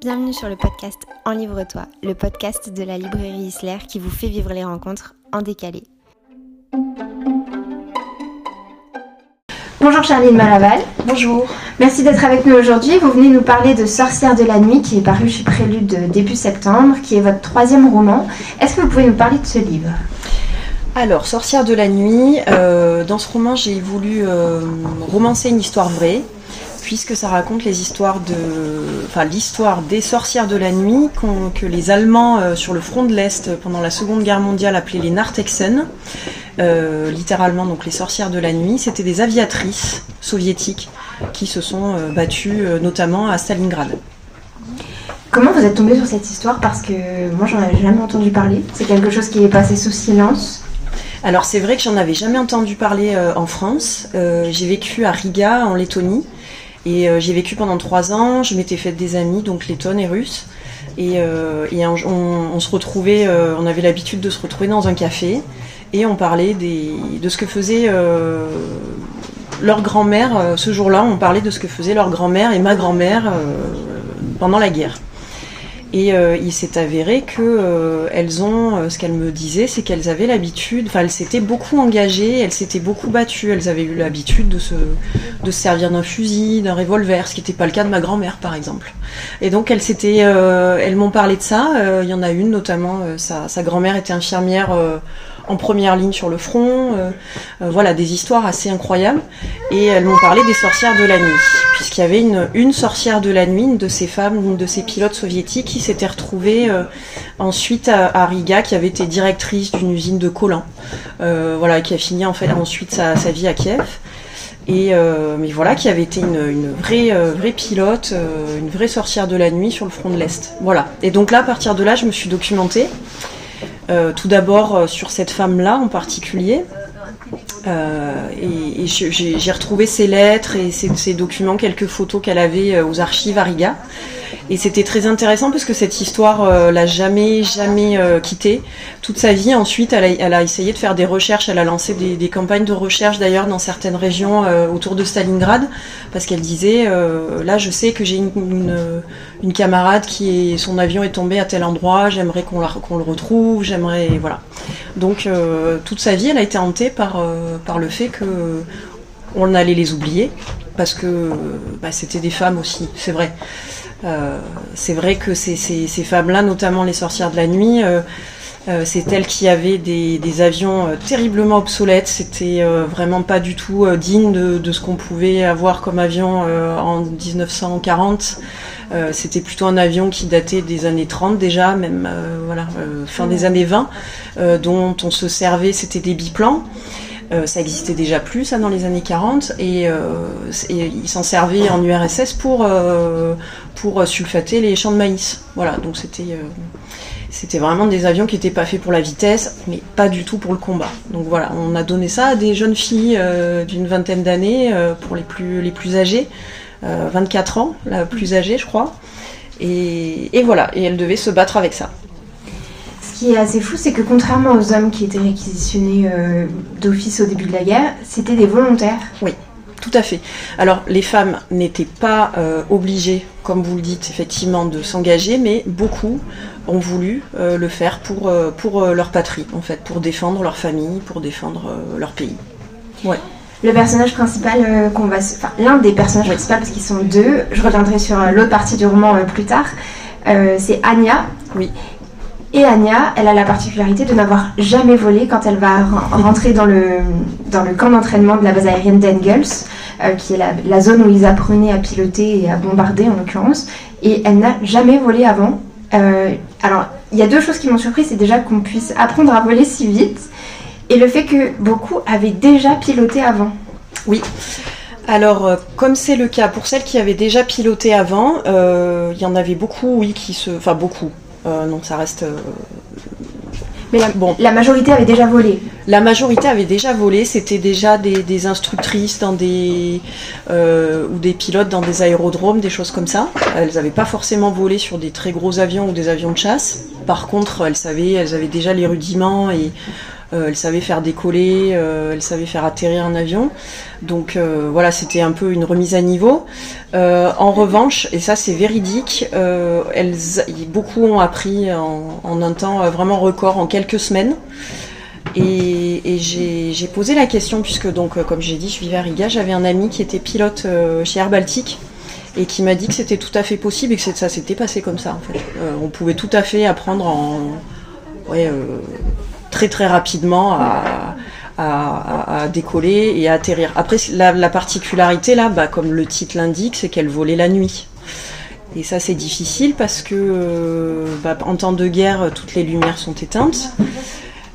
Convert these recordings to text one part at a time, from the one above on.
Bienvenue sur le podcast Enlivre-toi, le podcast de la librairie Isler qui vous fait vivre les rencontres en décalé. Bonjour Charline Maraval. Bonjour. Merci d'être avec nous aujourd'hui. Vous venez nous parler de Sorcière de la nuit qui est paru chez Prélude début septembre, qui est votre troisième roman. Est-ce que vous pouvez nous parler de ce livre? Alors, Sorcière de la nuit, euh, dans ce roman, j'ai voulu euh, romancer une histoire vraie, puisque ça raconte les histoires de, enfin l'histoire des sorcières de la nuit que les Allemands euh, sur le front de l'Est pendant la Seconde Guerre mondiale appelaient les Nartexen, littéralement donc les sorcières de la nuit. C'était des aviatrices soviétiques qui se sont battues notamment à Stalingrad. Comment vous êtes tombée sur cette histoire? Parce que moi, j'en avais jamais entendu parler. C'est quelque chose qui est passé sous silence. Alors c'est vrai que j'en avais jamais entendu parler euh, en France. Euh, j'ai vécu à Riga, en Lettonie, et euh, j'ai vécu pendant trois ans. Je m'étais fait des amis, donc lettonnes et russes. Et, on, se retrouvait, on avait l'habitude de se retrouver dans un café, et on parlait de ce que faisait leur grand-mère. ce jour-là, on parlait de ce que faisait leur grand-mère et ma grand-mère pendant la guerre. Et euh, il s'est avéré que euh, elles ont, euh, ce qu'elles me disaient, c'est qu'elles avaient l'habitude, enfin elles s'étaient beaucoup engagées, elles s'étaient beaucoup battues, elles avaient eu l'habitude de se, de se servir d'un fusil, d'un revolver, ce qui n'était pas le cas de ma grand-mère par exemple. Et donc elles s'étaient, elles m'ont parlé de ça. Il y en a une notamment, sa, sa grand-mère était infirmière en première ligne sur le front. Euh, euh, voilà, des histoires assez incroyables. Et elles m'ont parlé des sorcières de la nuit, puisqu'il y avait une, sorcière de la nuit, une de ces femmes, une de ces pilotes soviétiques qui s'était retrouvée euh, ensuite à, Riga, qui avait été directrice d'une usine de collants, voilà, qui a fini en fait ensuite sa, vie à Kiev. Et mais voilà, qui avait été une, vraie, vraie pilote, une vraie sorcière de la nuit sur le front de l'Est. Voilà. Et donc là, à partir de là, je me suis documentée. Euh, tout d'abord euh, sur cette femme-là en particulier. Euh, et, j'ai retrouvé ses lettres et ses, documents, quelques photos qu'elle avait aux archives à Riga. Et c'était très intéressant parce que cette histoire euh, l'a jamais, jamais euh, quittée. Toute sa vie, ensuite, elle a, essayé de faire des recherches. Elle a lancé des, campagnes de recherche d'ailleurs dans certaines régions euh, autour de Stalingrad parce qu'elle disait là, je sais que j'ai une, camarade qui est, son avion est tombé à tel endroit. J'aimerais qu'on qu'on le retrouve. J'aimerais, voilà. Donc toute sa vie, elle a été hantée par par le fait que on allait les oublier parce que bah, c'était des femmes aussi, c'est vrai. Euh, c'est vrai que ces, femmes-là, notamment les sorcières de la nuit, euh, euh, c'est elles qui avaient des, avions terriblement obsolètes. C'était vraiment pas du tout digne de, ce qu'on pouvait avoir comme avion en 1940. C'était plutôt un avion qui datait des années 30 déjà, même voilà, fin des années 20, dont on se servait. C'était des biplans. Euh, ça existait déjà plus, ça, dans les années 40, et, euh, ils s'en servaient en URSS pour, euh, pour sulfater les champs de maïs. Voilà, donc c'était c'était vraiment des avions qui n'étaient pas faits pour la vitesse, mais pas du tout pour le combat. Donc voilà, on a donné ça à des jeunes filles d'une vingtaine d'années, pour les plus, les plus âgées, 24 ans, la plus âgée, je crois. Et, et voilà, et elles devaient se battre avec ça qui est assez fou, c'est que contrairement aux hommes qui étaient réquisitionnés euh, d'office au début de la guerre, c'était des volontaires. Oui, tout à fait. Alors, les femmes n'étaient pas euh, obligées, comme vous le dites, effectivement, de s'engager, mais beaucoup ont voulu euh, le faire pour, pour leur patrie, en fait, pour défendre leur famille, pour défendre leur pays. Ouais. Le personnage principal qu'on va, enfin l'un des personnages principaux parce qu'ils sont deux. Je reviendrai sur l'autre partie du roman plus tard. c'est Anya. Oui. Et Anya, elle a la particularité de n'avoir jamais volé quand elle va rentrer dans le, dans le camp d'entraînement de la base aérienne d'Engels, euh, qui est la, zone où ils apprenaient à piloter et à bombarder en l'occurrence. Et elle n'a jamais volé avant. Euh, alors, il y a deux choses qui m'ont surpris. C'est déjà qu'on puisse apprendre à voler si vite et le fait que beaucoup avaient déjà piloté avant. Oui. Alors, euh, comme c'est le cas pour celles qui avaient déjà piloté avant, il y en avait beaucoup, oui, qui se. Enfin, beaucoup non, ça reste. Euh, Mais la, bon. la majorité avait déjà volé. La majorité avait déjà volé. C'était déjà des, instructrices dans des euh, ou des pilotes dans des aérodromes, des choses comme ça. Elles n'avaient pas forcément volé sur des très gros avions ou des avions de chasse. Par contre, elles savaient, elles avaient déjà les rudiments et elle savait faire décoller, elle savait faire atterrir un avion. Donc voilà, c'était un peu une remise à niveau. en revanche, et ça c'est véridique, beaucoup ont appris en, un temps vraiment record, en quelques semaines. Et, j'ai posé la question, puisque donc, euh, comme j'ai dit, je vivais à Riga, j'avais un ami qui était pilote euh, chez Air Baltic et qui m'a dit que c'était tout à fait possible et que ça s'était passé comme ça. Euh, on pouvait tout à fait apprendre en très très rapidement à, décoller et à atterrir. Après la, particularité là, bah, comme le titre l'indique, c'est qu'elle volait la nuit. Et ça c'est difficile parce que bah, en temps de guerre, toutes les lumières sont éteintes.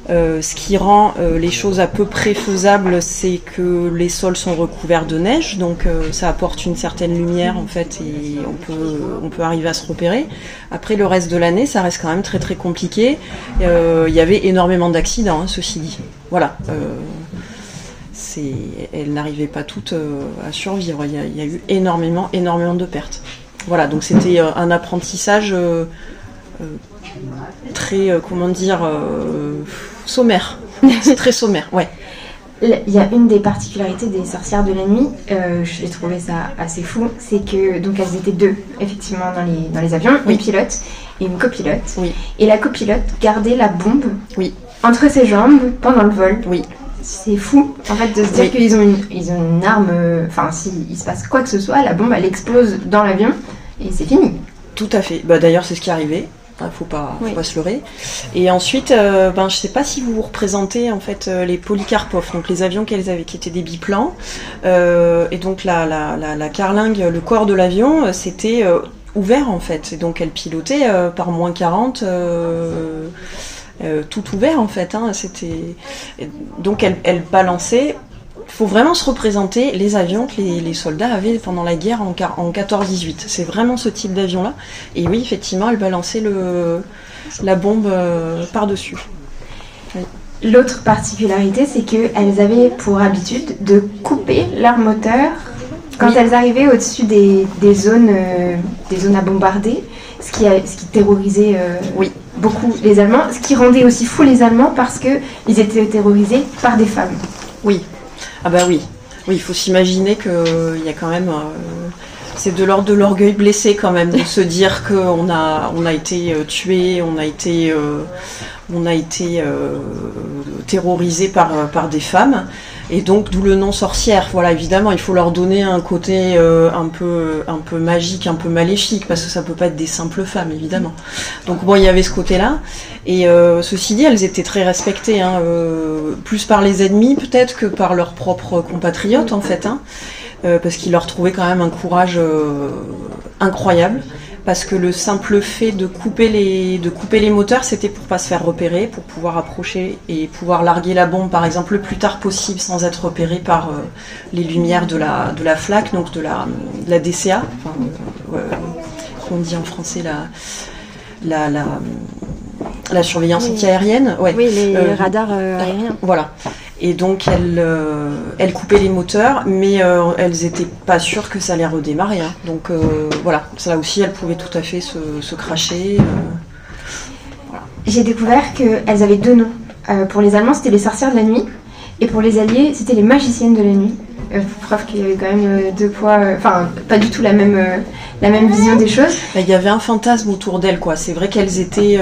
Euh, ce qui rend euh, les choses à peu près faisables, c'est que les sols sont recouverts de neige, donc euh, ça apporte une certaine lumière en fait, et on peut, arriver à se repérer. Après le reste de l'année, ça reste quand même très très compliqué. Il y avait énormément d'accidents, hein, ceci dit. Voilà. elles n'arrivaient pas toutes à survivre. Il y, y, a eu énormément, énormément de pertes. Voilà, donc c'était un apprentissage très, comment dire sommaire. c'est très sommaire, ouais. Il y a une des particularités des sorcières de la nuit, euh, j'ai trouvé ça assez fou, c'est que donc elles étaient deux effectivement dans les, dans les avions, une pilote et une copilote. Oui. Et la copilote gardait la bombe oui. entre ses jambes pendant le vol. Oui. C'est fou en fait de se dire qu'ils ont une, ils ont une arme, euh, enfin s'il se passe quoi que ce soit, la bombe elle explose dans l'avion et c'est fini. Tout à fait. Bah, D'ailleurs c'est ce qui est arrivé. Il faut pas, faut pas se leurrer. Et ensuite, euh, ben, je sais pas si vous vous représentez en fait euh, les Polycarpov, donc les avions qu'elles avaient, qui étaient des biplans. Euh, et donc la, la, la, carlingue, le corps de l'avion, c'était ouvert en fait. Et donc elle pilotait par moins 40. tout ouvert en fait, hein, c'était donc elle, elle balançait faut vraiment se représenter les avions que les, soldats avaient pendant la guerre en, en 14-18. C'est vraiment ce type d'avion-là. Et oui, effectivement, elle balançait le, la bombe euh, par-dessus. L'autre particularité, c'est qu'elles avaient pour habitude de couper leur moteur quand elles arrivaient au-dessus des, zones, euh, des zones à bombarder, ce qui, ce qui terrorisait euh, oui. beaucoup les Allemands, ce qui rendait aussi fou les Allemands parce qu'ils étaient terrorisés par des femmes. Oui, ah bah oui, oui, il faut s'imaginer qu'il euh, y a quand même... Euh, c'est de l'ordre de l'orgueil blessé quand même de se dire qu'on a, on a été euh, tué, on a été, on a été terrorisé par, par des femmes. Et donc d'où le nom sorcière. Voilà, évidemment, il faut leur donner un côté euh, un peu un peu magique, un peu maléfique, parce que ça peut pas être des simples femmes, évidemment. Donc bon, il y avait ce côté-là. Et euh, ceci dit, elles étaient très respectées, hein, euh, plus par les ennemis peut-être que par leurs propres compatriotes en fait, hein, parce qu'ils leur trouvaient quand même un courage incroyable parce que le simple fait de couper les, de couper les moteurs, c'était pour pas se faire repérer, pour pouvoir approcher et pouvoir larguer la bombe, par exemple, le plus tard possible sans être repéré par euh, les lumières de la, de la flaque, donc de la, la DCA, enfin, euh, on dit en français la, la, la, la surveillance antiaérienne. Ouais. Oui, les euh, radars aériens. Voilà. Et donc elles, euh, elles coupaient les moteurs, mais euh, elles n'étaient pas sûres que ça allait redémarrer. Hein. Donc euh, voilà, ça aussi elles pouvaient tout à fait se, se cracher. J'ai découvert qu'elles avaient deux noms. pour les Allemands, c'était les sorcières de la nuit, et pour les Alliés, c'était les magiciennes de la nuit. Euh, preuve qu'il y avait quand même euh, deux poids, euh, enfin pas du tout la même, la même vision des choses. Il y avait un fantasme autour d'elles, quoi. C'est vrai qu'elles étaient,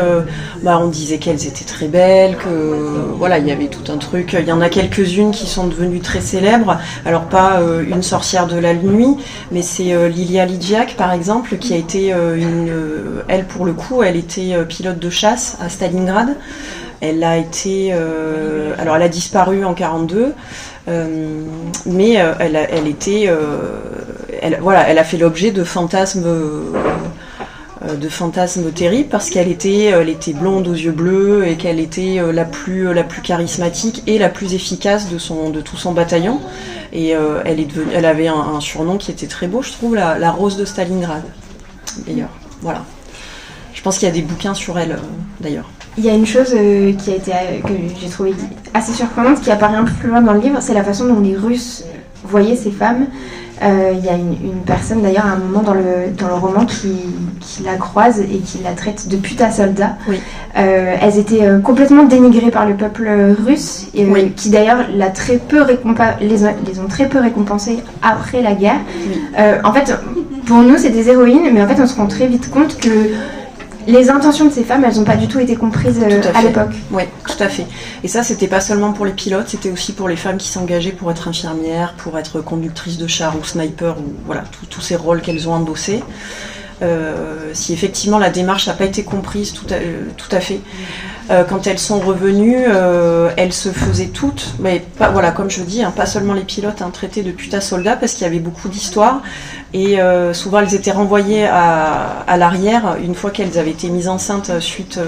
bah, on disait qu'elles étaient très belles, que voilà, il y avait tout un truc. Il y en a quelques-unes qui sont devenues très célèbres. Alors pas une sorcière de la nuit, mais c'est Lilia Lidjak par exemple, qui a été une, elle pour le coup, elle était pilote de chasse à Stalingrad. Elle a été, alors elle a disparu en 42. Euh, mais euh, elle, elle, était, euh, voilà, elle a fait l'objet de fantasmes de fantasmes terribles parce qu'elle était, elle était blonde aux yeux bleus et qu'elle était la plus, la plus charismatique et la plus efficace de, son, de tout son bataillon. Et elle, est devenue, elle avait un, surnom qui était très beau, je trouve, la, la rose de Stalingrad. D'ailleurs, voilà. Je pense qu'il y a des bouquins sur elle, d'ailleurs. Il y a une chose euh, qui a été, euh, que j'ai trouvé assez surprenante, qui apparaît un peu plus loin dans le livre, c'est la façon dont les Russes voyaient ces femmes. Euh, Il y a une, une personne d'ailleurs à un moment dans le, dans le roman qui, qui la croise et qui la traite de pute à soldat. Oui. Euh, elles étaient euh, complètement dénigrées par le peuple russe, et, Oui. qui d'ailleurs l'a très peu les, ont, les ont très peu récompensées après la guerre. Oui. En fait, pour nous, c'est des héroïnes, mais en fait, on se rend très vite compte que les intentions de ces femmes, elles n'ont pas du tout été comprises euh, à à, fait. l'époque. Oui, tout à fait. Et ça, c'était pas seulement pour les pilotes, c'était aussi pour les femmes qui s'engageaient pour être infirmières, pour être conductrices de char ou sniper, ou voilà, tous ces rôles qu'elles ont endossés. Euh, si effectivement la démarche n'a pas été comprise tout à, euh, tout à fait, euh, quand elles sont revenues, euh, elles se faisaient toutes, mais pas, voilà, comme je dis, hein, pas seulement les pilotes, un traité de putain soldat, parce qu'il y avait beaucoup d'histoires, et euh, souvent elles étaient renvoyées à, à l'arrière une fois qu'elles avaient été mises enceintes suite.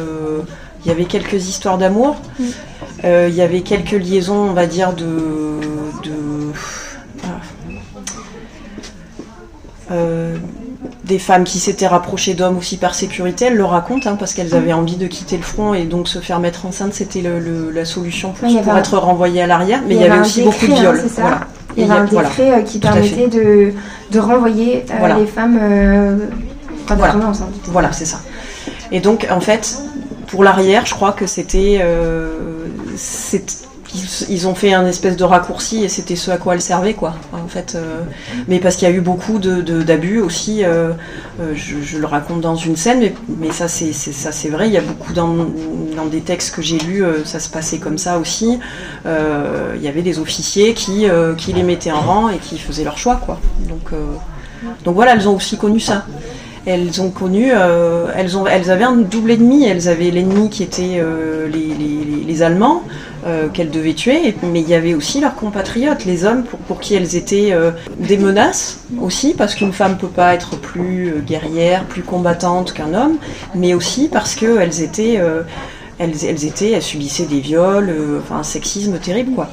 il y avait quelques histoires d'amour, euh, il y avait quelques liaisons, on va dire, de. de des femmes qui s'étaient rapprochées d'hommes aussi par sécurité, elles le racontent, hein, parce qu'elles avaient envie de quitter le front et donc se faire mettre enceinte, c'était le- le- la solution pour, un- être renvoyée à l'arrière. Mais il y, avait aussi beaucoup de hein, viols. voilà. Il y avait un voilà. décret qui Tout permettait de, de renvoyer euh, Voilà. les femmes euh, quand Voilà. elles tombaient enceintes. Voilà, c'est ça. Et donc, en fait, pour l'arrière, je crois que c'était. euh, ils, ont fait un espèce de raccourci et c'était ce à quoi elles servaient, quoi. En fait, euh, mais parce qu'il y a eu beaucoup d'abus aussi. euh, euh, je, le raconte dans une scène, mais, ça, c'est vrai. Il y a beaucoup dans, des textes que j'ai lus, ça se passait comme ça aussi. Il y avait des officiers qui, les mettaient en rang et qui faisaient leur choix, quoi. Donc, voilà, elles ont aussi connu ça. Elles ont connu, elles, avaient un double ennemi. Elles avaient l'ennemi qui était les Allemands euh, qu'elles devaient tuer, mais il y avait aussi leurs compatriotes, les hommes pour, qui elles étaient euh, des menaces aussi, parce qu'une femme peut pas être plus euh, guerrière, plus combattante qu'un homme, mais aussi parce qu'elles étaient, elles, étaient, elles subissaient des viols, enfin un sexisme terrible quoi.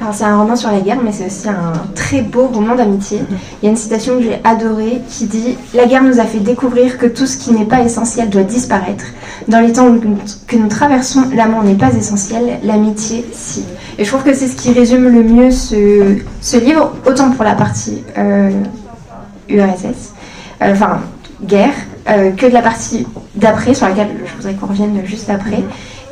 Alors c'est un roman sur la guerre, mais c'est aussi un très beau roman d'amitié. Il y a une citation que j'ai adorée qui dit « La guerre nous a fait découvrir que tout ce qui n'est pas essentiel doit disparaître. Dans les temps que nous traversons, l'amour n'est pas essentiel, l'amitié si. » Et je trouve que c'est ce qui résume le mieux ce, ce livre, autant pour la partie euh, URSS, euh, enfin guerre, euh, que de la partie d'après, sur laquelle je voudrais qu'on revienne juste après.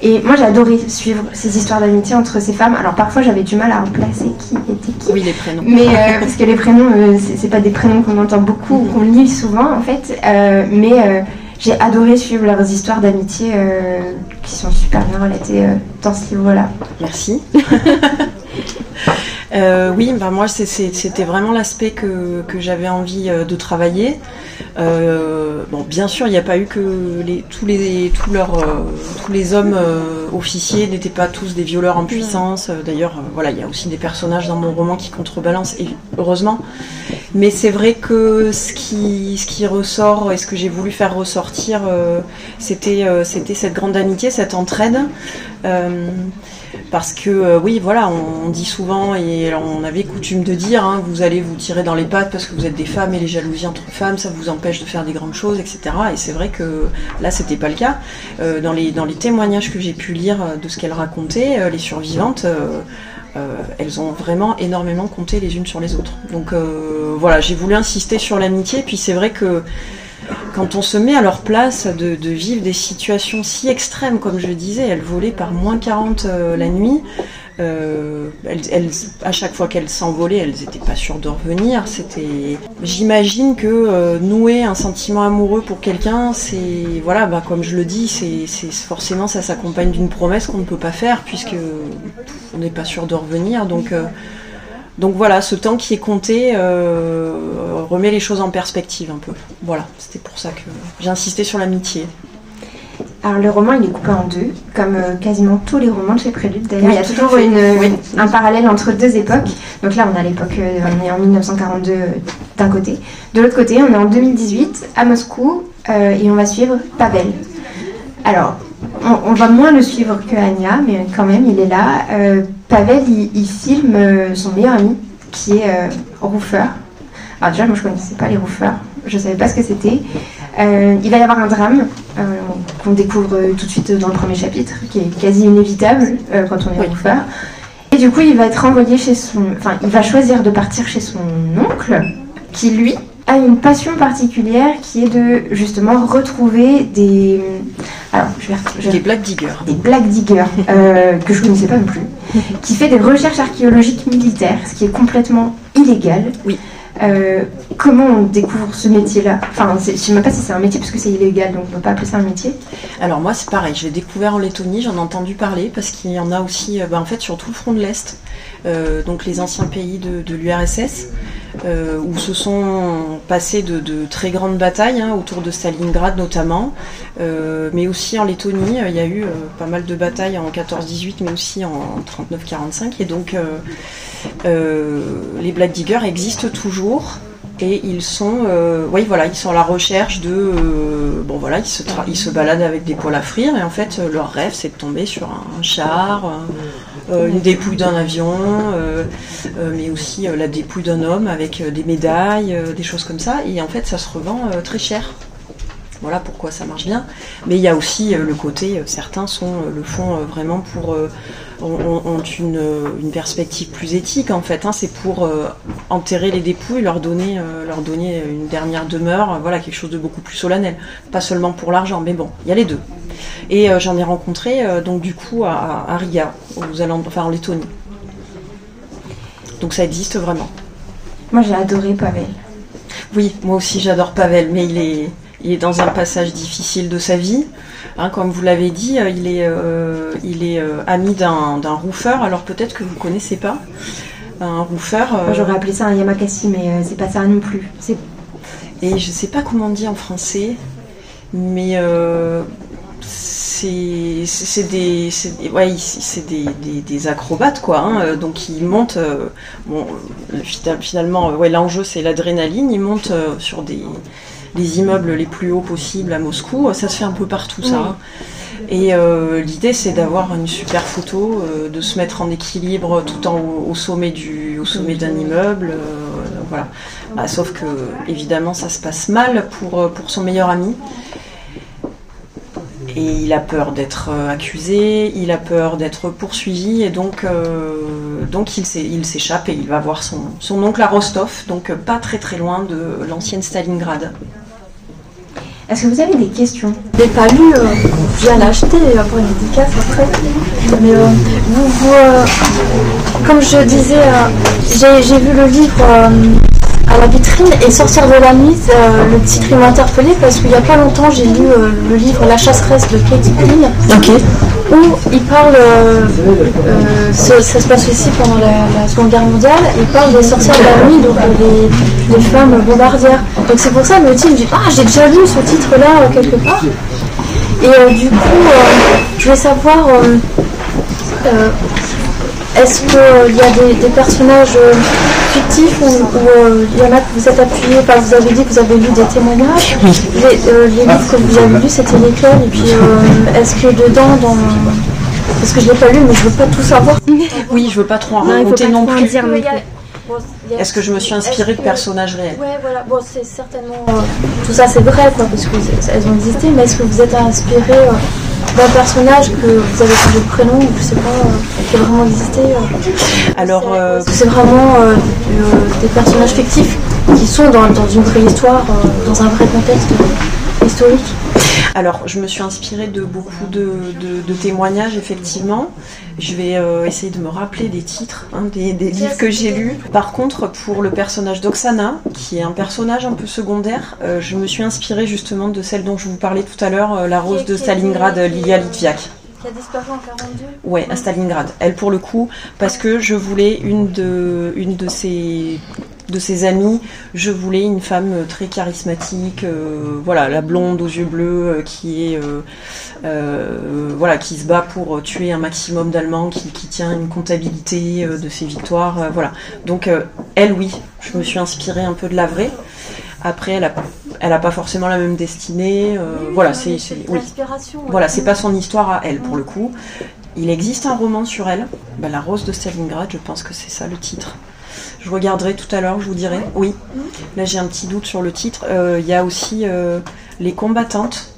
Et moi j'ai adoré suivre ces histoires d'amitié entre ces femmes. Alors parfois j'avais du mal à replacer qui était qui. Oui, les prénoms. Mais euh, parce que les prénoms, euh, c'est pas des prénoms qu'on entend beaucoup ou qu'on lit souvent en fait. Euh, mais euh, j'ai adoré suivre leurs histoires d'amitié qui sont super bien relatées dans ce livre-là. Merci. Euh, oui, bah moi c'était vraiment l'aspect que, que j'avais envie euh, de travailler. Euh, bon, bien sûr, il n'y a pas eu que les, tous les tous leurs euh, tous les hommes officiers n'étaient pas tous des violeurs en puissance. D'ailleurs, voilà, il y a aussi des personnages dans mon roman qui contrebalancent, et heureusement. Mais c'est vrai que ce qui ressort et ce que j'ai voulu faire ressortir, euh, c'était euh, c'était cette grande amitié, cette entraide. Euh, parce que oui, voilà, on, dit souvent et on avait coutume de dire, hein, vous allez vous tirer dans les pattes parce que vous êtes des femmes et les jalousies entre femmes, ça vous empêche de faire des grandes choses, etc. Et c'est vrai que là, c'était pas le cas. Dans les dans les témoignages que j'ai pu lire de ce qu'elles racontaient, euh, les survivantes. Euh, elles ont vraiment énormément compté les unes sur les autres. Donc euh, voilà, j'ai voulu insister sur l'amitié. Puis c'est vrai que quand on se met à leur place de, de vivre des situations si extrêmes, comme je disais, elles volaient par moins 40 euh, la nuit. Euh, elles, à chaque fois qu'elles s'envolaient, elles n'étaient pas sûres de revenir. C'était, j'imagine que euh, nouer un sentiment amoureux pour quelqu'un, c'est, voilà, bah, comme je le dis, c'est, forcément ça s'accompagne d'une promesse qu'on ne peut pas faire puisque on n'est pas sûr de revenir. Donc euh, donc voilà, ce temps qui est compté remet les choses en perspective un peu. Voilà, c'était pour ça que j'ai insisté sur l'amitié. Alors le roman il est coupé en deux, comme euh, quasiment tous les romans de chez Prélude d'ailleurs. Oui, il y a toujours fait. une, Oui. un parallèle entre deux époques. Donc là on a l'époque, euh, on est en 1942 euh, d'un côté. De l'autre côté on est en 2018 à Moscou et on va suivre Pavel. Alors on, on va moins le suivre que Anya, mais quand même il est là. Pavel il, il filme son meilleur ami qui est Rouffer. Alors déjà moi je connaissais pas les Rouffeurs, je savais pas ce que c'était. Euh, il va y avoir un drame euh, qu'on découvre euh, tout de suite dans le premier chapitre, qui est quasi inévitable euh, quand on est Oui. Rouffer. Et du coup, il va être envoyé chez son. Enfin, il va choisir de partir chez son oncle, qui lui a une passion particulière qui est de justement retrouver des. Alors, je vais. je vais- Des black diggers. des black diggers euh, que je ne connaissais pas non plus, qui fait des recherches archéologiques militaires, ce qui est complètement illégal. Oui. Euh, comment on découvre ce métier-là Enfin, je ne sais même pas si c'est un métier parce que c'est illégal, donc on ne peut pas appeler ça un métier. Alors moi c'est pareil, je l'ai découvert en Lettonie, j'en ai entendu parler parce qu'il y en a aussi, euh, bah, en fait sur tout le front de l'Est, donc les anciens pays de, l'URSS, euh, où se sont passées de, très grandes batailles, hein, autour de Stalingrad notamment, euh, mais aussi en Lettonie, euh, il y a eu euh, pas mal de batailles en 14-18, mais aussi en 39-45, et donc euh, euh, les Black Diggers existent toujours. Et ils sont, euh, oui, voilà, ils sont à la recherche de, euh, bon voilà, ils se, ils se baladent avec des poils à frire. Et en fait euh, leur rêve c'est de tomber sur un char, euh, une dépouille d'un avion, euh, euh, mais aussi euh, la dépouille d'un homme avec euh, des médailles, euh, des choses comme ça. Et en fait ça se revend euh, très cher. Voilà pourquoi ça marche bien. Mais il y a aussi euh, le côté, euh, certains sont, euh, le font vraiment pour, ont, une, une perspective plus éthique en fait. hein. C'est pour euh, enterrer les dépouilles, leur donner, euh, leur donner une dernière demeure, voilà quelque chose de beaucoup plus solennel. Pas seulement pour l'argent, mais bon, il y a les deux. Et euh, j'en ai rencontré donc du coup à, à Riga, aux alentours, enfin en Lettonie. Donc ça existe vraiment. Moi, j'ai adoré Pavel. Oui, moi aussi j'adore Pavel, mais il est, il est dans un passage difficile de sa vie. Hein, comme vous l'avez dit, euh, il est, euh, il est euh, ami d'un roufeur, alors peut-être que vous ne connaissez pas. Un roufeur. euh, j'aurais appelé ça un Yamakasi, mais c'est pas ça non plus. Et je sais pas comment on dit en français, mais c'est des, c'est des- ouais, des, des- des acrobates quoi. hein, donc ils montent. bon, finalement, ouais, l'enjeu c'est l'adrénaline. Ils montent sur des les immeubles les plus hauts possibles à Moscou. Ça se fait un peu partout ça. Oui. hein. Et euh, l'idée c'est d'avoir une super photo, euh, de se mettre en équilibre tout en haut, au sommet du, au sommet d'un immeuble. euh, voilà. Bah, sauf que évidemment ça se passe mal pour, pour son meilleur ami. Et il a peur d'être accusé, il a peur d'être poursuivi, et donc, donc il s'é- il s'échappe et il va voir son, son oncle à Rostov, donc pas très très loin de l'ancienne Stalingrad. Est-ce que vous avez des questions? Je l'ai pas lu, euh, je viens l'acheter pour une dédicace après. Mais euh, vous, vous, euh, comme je disais, euh, j'ai vu le livre euh, à la vitrine et Sortir de la nuit, euh, le titre il m'a interpellé parce qu'il y a pas longtemps j'ai lu euh, le livre La chasseresse de Katie Quinn où il parle, euh, euh, ça, ça se passe aussi pendant la, la Seconde Guerre mondiale, il parle des sorcières de la nuit, donc euh, les, les femmes bombardières. Donc c'est pour ça que le titre, je dis, ah j'ai déjà lu ce titre-là euh, quelque part. Et euh, du coup, euh, je voulais savoir, euh, euh, est-ce qu'il y a des, des personnages fictifs ou ou, euh, il y en a que vous êtes appuyé, enfin vous avez dit que vous avez lu des témoignages. Les, euh, les livres que vous avez lus, c'était lesquels? Et puis, euh, est-ce que dedans, dans... Parce que je l'ai pas lu, mais je veux pas tout savoir. Oui, je veux pas trop en raconter non plus. dire. Bon, Est-ce que je me suis inspirée de que- personnages réels Ouais, voilà. Bon, c'est certainement. euh, tout ça, c'est vrai, quoi, parce qu'elles ont existé, mais est-ce que vous êtes inspiré euh, d'un personnage que vous avez changé de prénom, ou je sais pas, euh, qui a vraiment existé euh, Alors, Est-ce que c'est vraiment euh, des personnages fictifs qui sont dans, dans une vraie histoire, dans un vrai contexte historique Alors, je me suis inspirée de beaucoup de, de- de témoignages, effectivement. Je vais euh, essayer de me rappeler des titres, hein, des, des livres que j'ai lus. Par contre, pour le personnage d'Oksana, qui est un personnage un peu secondaire, euh, je me suis inspirée justement de celle dont je vous parlais tout à l'heure, euh, la rose de Stalingrad, Lilia Litviak. Qui a disparu en 42 Ouais, à Stalingrad. Elle pour le coup, parce que je voulais une de, une de ses, de ses amies, je voulais une femme euh, très charismatique, euh, voilà, la blonde aux yeux bleus, euh, qui est, euh, voilà, qui se bat pour tuer un maximum d'Allemands, qui, qui tient une comptabilité de ses victoires, voilà. Donc elle, oui, je me suis inspirée un peu de la vraie. Après, elle a, elle a pas forcément la même destinée. voilà, c'est, oui. Voilà, c'est pas son histoire à elle pour le coup. Il existe un roman sur elle, bah, La Rose de Stalingrad, je pense que c'est ça le titre. Je regarderai tout à l'heure, je vous dirai. Oui, là j'ai un petit doute sur le titre. Euh, Il y a aussi euh, Les combattantes,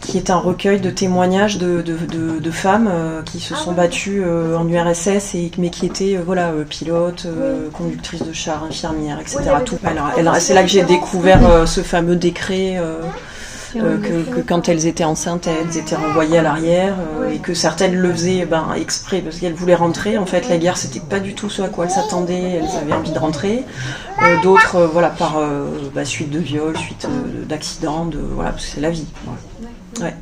qui est un recueil de témoignages de, de, de, de femmes euh, qui se sont battues en URSS, et, mais qui étaient voilà, pilotes, conductrices de chars, infirmières, etc. Tout. Alors, c'est là que j'ai découvert ce fameux décret. Euh, que, que quand elles étaient enceintes, elles étaient renvoyées à l'arrière euh, et que certaines le faisaient ben, exprès parce qu'elles voulaient rentrer. En fait, la guerre, c'était pas du tout ce à quoi elles s'attendaient. Elles avaient envie de rentrer. Euh, D'autres, voilà, par bah, suite de viol, suite euh, d'accident, de voilà, parce que c'est la vie. voilà. Ouais.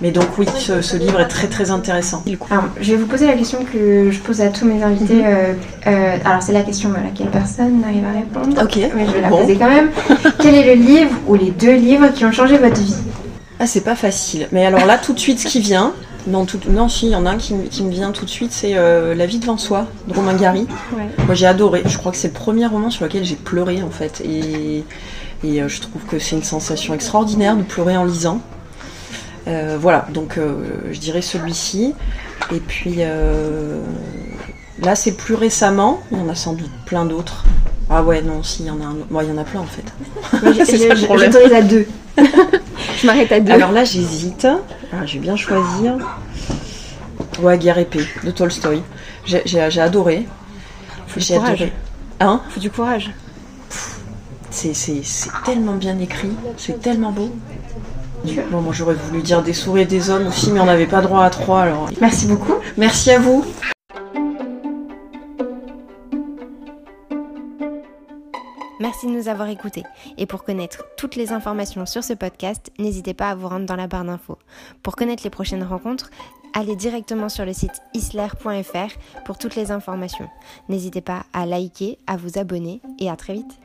Mais donc oui, ce, ce livre est très très intéressant. Alors, je vais vous poser la question que je pose à tous mes invités. euh, euh, alors, c'est la question à laquelle personne n'arrive à répondre. Ok. Mais je vais la Bon. poser quand même. Quel est le livre ou les deux livres qui ont changé votre vie? Ah, c'est pas facile. Mais alors là, tout de suite, ce qui vient. Non, tout, non, si, il y en a un qui, me- qui me vient tout de suite, c'est euh, La vie devant soi de Romain Gary. Moi, j'ai adoré. Je crois que c'est le premier roman sur lequel j'ai pleuré, en fait. Et, et je trouve que c'est une sensation extraordinaire de pleurer en lisant. Euh, voilà, donc euh, je dirais celui-ci. Et puis euh, là, c'est plus récemment. Il y en a sans doute plein d'autres. Ah ouais, non, si, il y en a un. Bon, il y en a plein, en fait. Je- C'est ça le je- problème. J'autorise à deux. je m'arrête à deux. Alors là, j'hésite. Ah, je vais bien choisir. Ouais, Guerre épée de Tolstoï. J'ai adoré. Faut du courage. adoré. Hein? Faut du courage. C'est tellement bien écrit, c'est tellement beau. Bon, moi j'aurais voulu dire des souris et des hommes aussi, mais on n'avait pas droit à trois alors. Merci beaucoup. Merci à vous. Merci de nous avoir écoutés. Et pour connaître toutes les informations sur ce podcast, n'hésitez pas à vous rendre dans la barre d'infos. Pour connaître les prochaines rencontres, allez directement sur le site isler.fr pour toutes les informations. N'hésitez pas à liker, à vous abonner et à très vite.